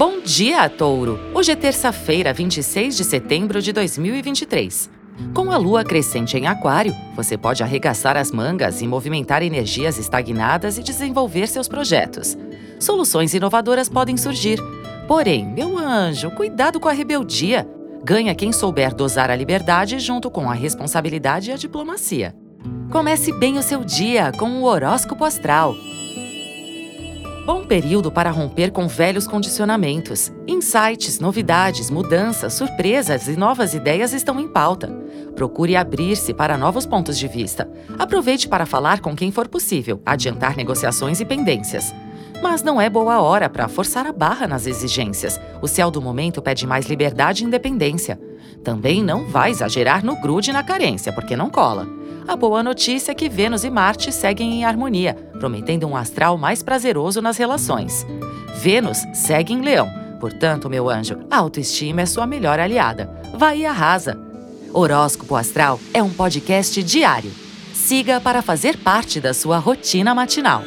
Bom dia, Touro! Hoje é terça-feira, 26 de setembro de 2023. Com a lua crescente em Aquário, você pode arregaçar as mangas e movimentar energias estagnadas e desenvolver seus projetos. Soluções inovadoras podem surgir. Porém, meu anjo, cuidado com a rebeldia. Ganha quem souber dosar a liberdade junto com a responsabilidade e a diplomacia. Comece bem o seu dia com o horóscopo astral. Bom período para romper com velhos condicionamentos. Insights, novidades, mudanças, surpresas e novas ideias estão em pauta. Procure abrir-se para novos pontos de vista. Aproveite para falar com quem for possível, adiantar negociações e pendências. Mas não é boa hora para forçar a barra nas exigências. O céu do momento pede mais liberdade e independência. Também não vai exagerar no grude na carência, porque não cola. A boa notícia é que Vênus e Marte seguem em harmonia, prometendo um astral mais prazeroso nas relações. Vênus segue em Leão, portanto, meu anjo, a autoestima é sua melhor aliada. Vai e arrasa! Horóscopo Astral é um podcast diário. Siga para fazer parte da sua rotina matinal.